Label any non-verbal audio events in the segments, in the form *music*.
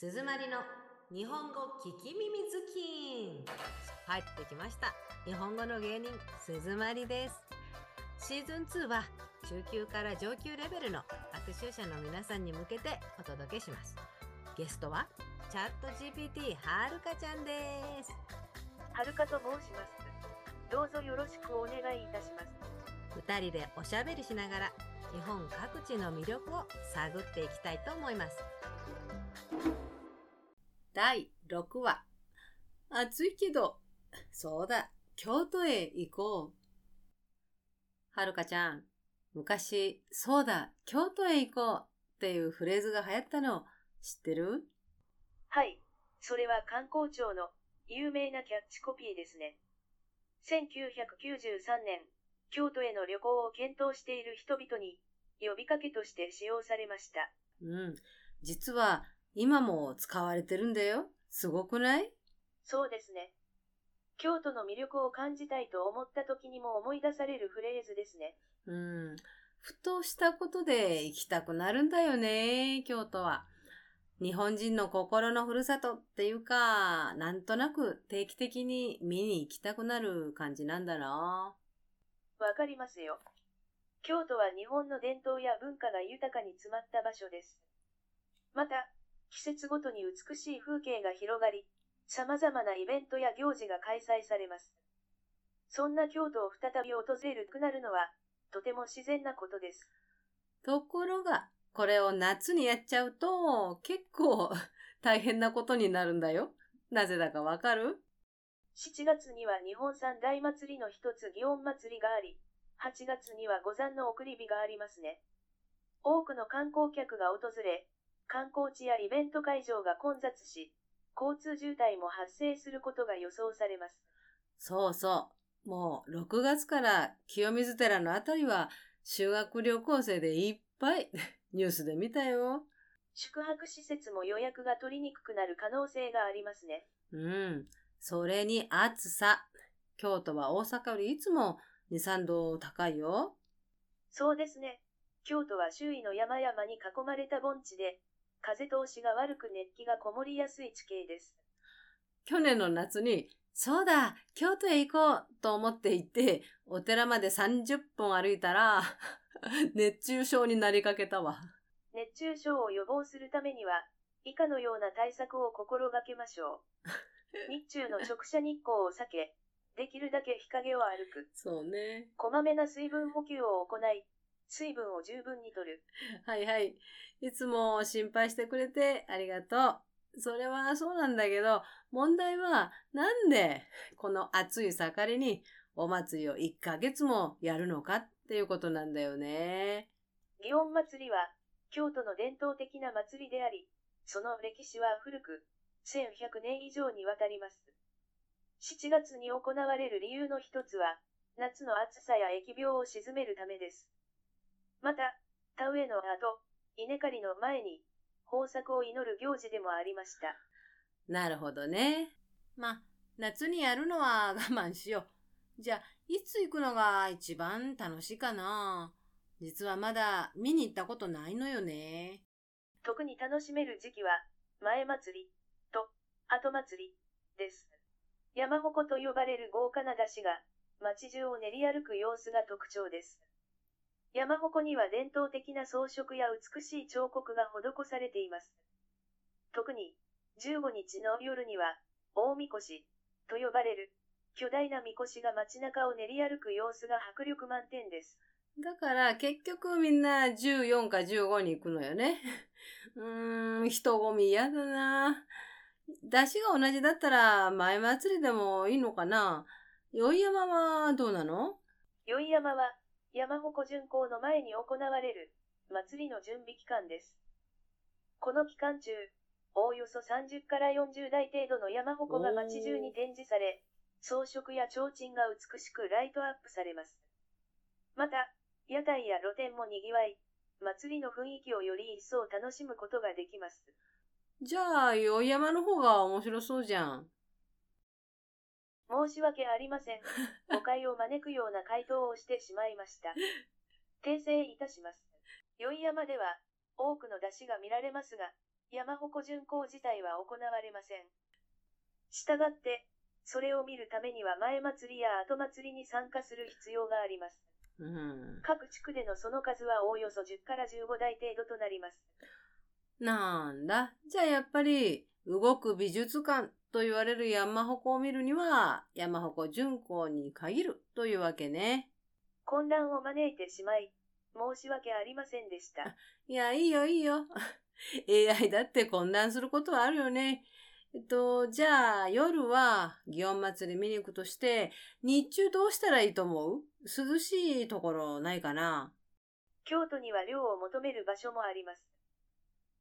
鈴まりの日本語聞き耳ズキン。入ってきました。日本語の芸人鈴まりです。シーズン2は中級から上級レベルの学習者の皆さんに向けてお届けします。ゲストはチャット GPT はるかちゃんです。はるかと申します。どうぞよろしくお願いいたします。2人でおしゃべりしながら日本各地の魅力を探っていきたいと思います第6話暑いけどそうだ京都へ行こうはるかちゃん昔そうだ京都へ行こうっていうフレーズが流行ったの知ってる？はいそれは観光庁の有名なキャッチコピーですね1993年京都への旅行を検討している人々に呼びかけとして使用されました。うん。実は今も使われてるんだよ。すごくない？そうですね。京都の魅力を感じたいと思った時にも思い出されるフレーズですね。うん。ふとしたことで行きたくなるんだよね、京都は。日本人の心のふるさとっていうか、なんとなく定期的に見に行きたくなる感じなんだな。わかりますよ。京都は日本の伝統や文化が豊かに詰まった場所です。また、季節ごとに美しい風景が広がり、様々なイベントや行事が開催されます。そんな京都を再び訪れるくなるのは、とても自然なことです。ところが、これを夏にやっちゃうと、結構 *laughs* 大変なことになるんだよ。なぜだかわかる ?7 月には日本三大祭りの一つ祇園祭りがあり、8月には五山の送り火がありますね。多くの観光客が訪れ、観光地やイベント会場が混雑し、交通渋滞も発生することが予想されます。そうそう。もう6月から清水寺のあたりは修学旅行生でいっぱい *laughs* ニュースで見たよ。宿泊施設も予約が取りにくくなる可能性がありますね。うん。それに暑さ。京都は大阪よりいつも2、3度高いよ。そうですね。京都は周囲の山々に囲まれた盆地で、風通しが悪く熱気がこもりやすい地形です。去年の夏に、そうだ、京都へ行こうと思って行って、お寺まで30分歩いたら、*laughs* 熱中症になりかけたわ。熱中症を予防するためには、以下のような対策を心がけましょう。*laughs* 日中の直射日光を避け、できるだけ日陰を歩く。そうね。こまめな水分補給を行い、水分を十分に取る。はいはい。いつも心配してくれてありがとう。それはそうなんだけど、問題はなんでこの暑い盛りにお祭りを1ヶ月もやるのかっていうことなんだよね。祇園祭りは京都の伝統的な祭りであり、その歴史は古く、1100年以上にわたります。7月に行われる理由の一つは、夏の暑さや疫病を鎮めるためです。また、田植えの後、稲刈りの前に、豊作を祈る行事でもありました。なるほどね。ま夏にやるのは *laughs* 我慢しよう。じゃあ、いつ行くのが一番楽しいかな？実はまだ見に行ったことないのよね。特に楽しめる時期は、前祭りと後祭りです。山鉾と呼ばれる豪華な出汁が、街中を練り歩く様子が特徴です。山鉾には伝統的な装飾や美しい彫刻が施されています。特に、15日の夜には、大みこし、と呼ばれる、巨大なみこしが街中を練り歩く様子が迫力満点です。だから結局みんな14か15に行くのよね。*laughs* うーん、人混み嫌だな。出汁が同じだったら前祭りでもいいのかな宵山はどうなの？宵山は山鉾巡行の前に行われる祭りの準備期間です。この期間中、おおよそ30から40台程度の山鉾が街中に展示され、装飾や提灯が美しくライトアップされます。また、屋台や露店も賑わい、祭りの雰囲気をより一層楽しむことができます。じゃあ、宵山の方が面白そうじゃん。申し訳ありません。*laughs* 誤解を招くような回答をしてしまいました。訂正いたします。宵山では、多くの出汁が見られますが、山鉾巡行自体は行われません。したがって、それを見るためには前祭りや後祭りに参加する必要があります。うん。各地区でのその数はおおよそ10から15台程度となります。なんだ。じゃあやっぱり、動く美術館と言われる山鉾を見るには、山鉾巡行に限るというわけね。混乱を招いてしまい、申し訳ありませんでした。いや、いいよいいよ。*laughs* AI だって混乱することはあるよね。えっと、じゃあ夜は祇園祭り見に行くとして、日中どうしたらいいと思う？涼しいところないかな京都には涼を求める場所もあります。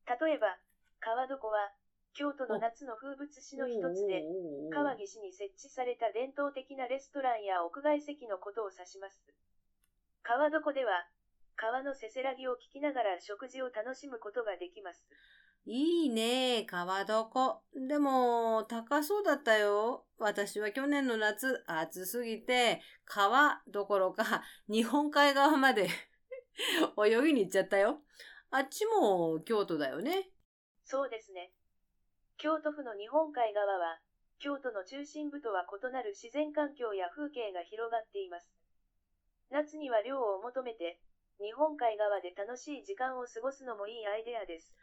例えば、川床は、京都の夏の風物詩の一つで、川岸に設置された伝統的なレストランや屋外席のことを指します。川床では、川のせせらぎを聞きながら食事を楽しむことができます。いいね、川床。でも、高そうだったよ。私は去年の夏、暑すぎて、川どころか、日本海側まで *laughs* 泳ぎに行っちゃったよ。あっちも京都だよね。そうですね。京都府の日本海側は、京都の中心部とは異なる自然環境や風景が広がっています。夏には涼を求めて、日本海側で楽しい時間を過ごすのもいいアイデアです。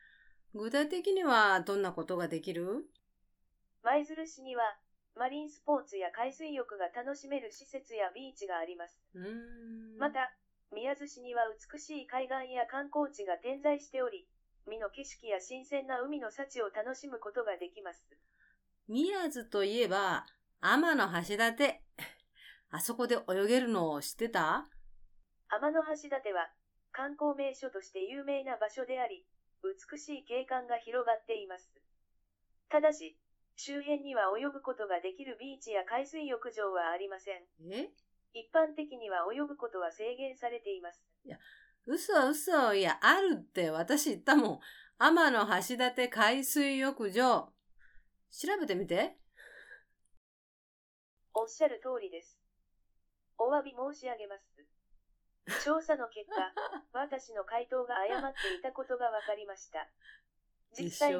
具体的にはどんなことができる？舞鶴市には、マリンスポーツや海水浴が楽しめる施設やビーチがあります。また、宮津市には美しい海岸や観光地が点在しており、海の景色や新鮮な海の幸を楽しむことができます。宮津といえば、天の橋立。*laughs* あそこで泳げるのを知ってた？天の橋立は、観光名所として有名な場所であり、美しい景観が広がっています。ただし、周辺には泳ぐことができるビーチや海水浴場はありません。え？一般的には泳ぐことは制限されています。嘘嘘。いや、あるって私言ったもん。天の橋立海水浴場。調べてみて。おっしゃる通りです。お詫び申し上げます。調査の結果、*laughs* 私の回答が誤っていたことが分かりました。実で際に、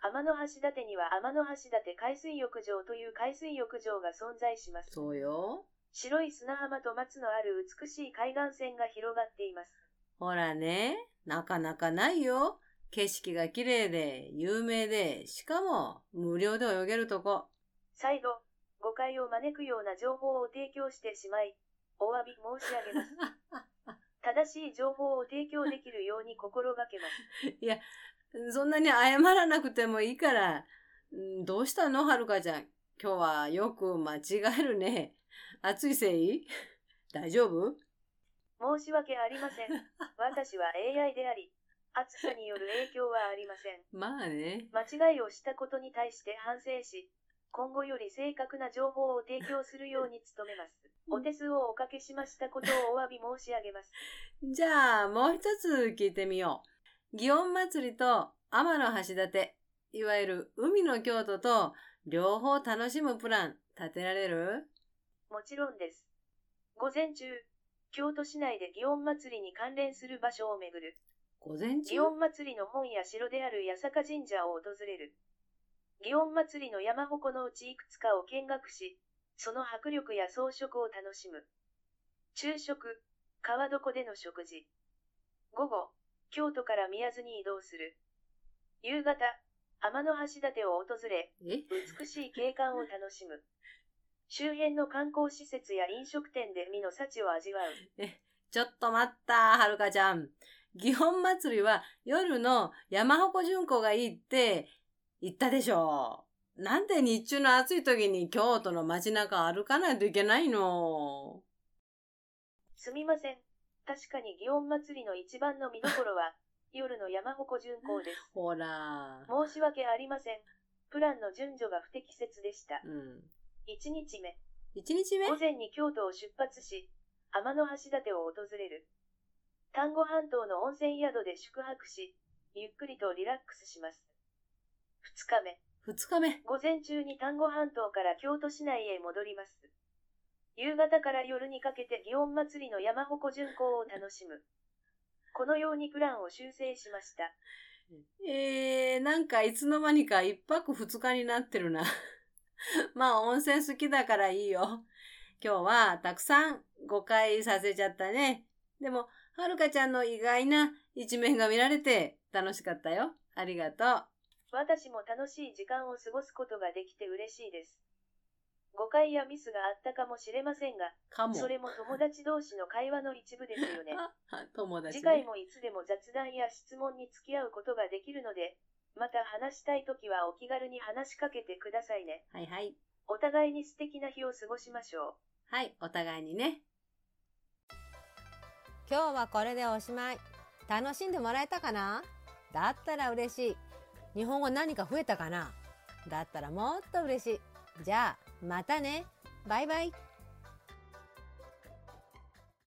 天の橋立には天の橋立海水浴場という海水浴場が存在します。そうよ。白い砂浜と松のある美しい海岸線が広がっています。ほらね、なかなかないよ。景色が綺麗で、有名で、しかも無料で泳げるとこ。再度、誤解を招くような情報を提供してしまい、お詫び申し上げます。*laughs* 正しい情報を提供できるように心がけます。*laughs* いや、そんなに謝らなくてもいいから。んどうしたの？はるかちゃん。今日はよく間違えるね。暑いせい？*laughs* 大丈夫？申し訳ありません。*laughs* 私は AI であり、暑さによる影響はありません。まあね。間違いをしたことに対して反省し、今後より正確な情報を提供するように努めます。お手数をおかけしましたことをお詫び申し上げます。*laughs* じゃあ、もう一つ聞いてみよう。祇園祭りと天の橋立。いわゆる海の京都と両方楽しむプラン立てられる？もちろんです。午前中、京都市内で祇園祭りに関連する場所を巡る。午前中？祇園祭りの本や城である八坂神社を訪れる。祇園祭りの山鉾のうちいくつかを見学し、その迫力や装飾を楽しむ。昼食、川床での食事。午後、京都から宮津に移動する。夕方、天の橋立を訪れ、え？美しい景観を楽しむ。周辺の観光施設や飲食店で海の幸を味わう。ちょっと待った、はるかちゃん。祇園祭りは夜の山鉾巡行がいいって言ったでしょ。なんで日中の暑い時に京都の街中歩かないといけないの？すみません。確かに祇園祭りの一番の見どころは、*laughs* 夜の山鉾巡行です。ほら。申し訳ありません。プランの順序が不適切でした。うん。1日目、一日目？午前に京都を出発し、天の橋立を訪れる。丹後半島の温泉宿で宿泊し、ゆっくりとリラックスします。2日目、二日目。午前中に丹後半島から京都市内へ戻ります。夕方から夜にかけて祇園祭りの山鉾巡行を楽しむ。このようにプランを修正しました。えー、なんかいつの間にか一泊二日になってるな。*laughs* まあ温泉好きだからいいよ。*laughs* 今日はたくさん誤解させちゃったね。でも、はるかちゃんの意外な一面が見られて楽しかったよ。ありがとう。私も楽しい時間を過ごすことができて嬉しいです。誤解やミスがあったかもしれませんが。それも友達同士の会話の一部ですよね。*laughs* 友達、ね、次回もいつでも雑談や質問に付き合うことができるので、また話したいときはお気軽に話しかけてくださいね。はいはい。お互いに素敵な日を過ごしましょう。はい、お互いにね。今日はこれでおしまい。楽しんでもらえたかな？だったら嬉しい。日本語何か増えたかな？だったらもっと嬉しい。じゃあ、またね。バイバイ。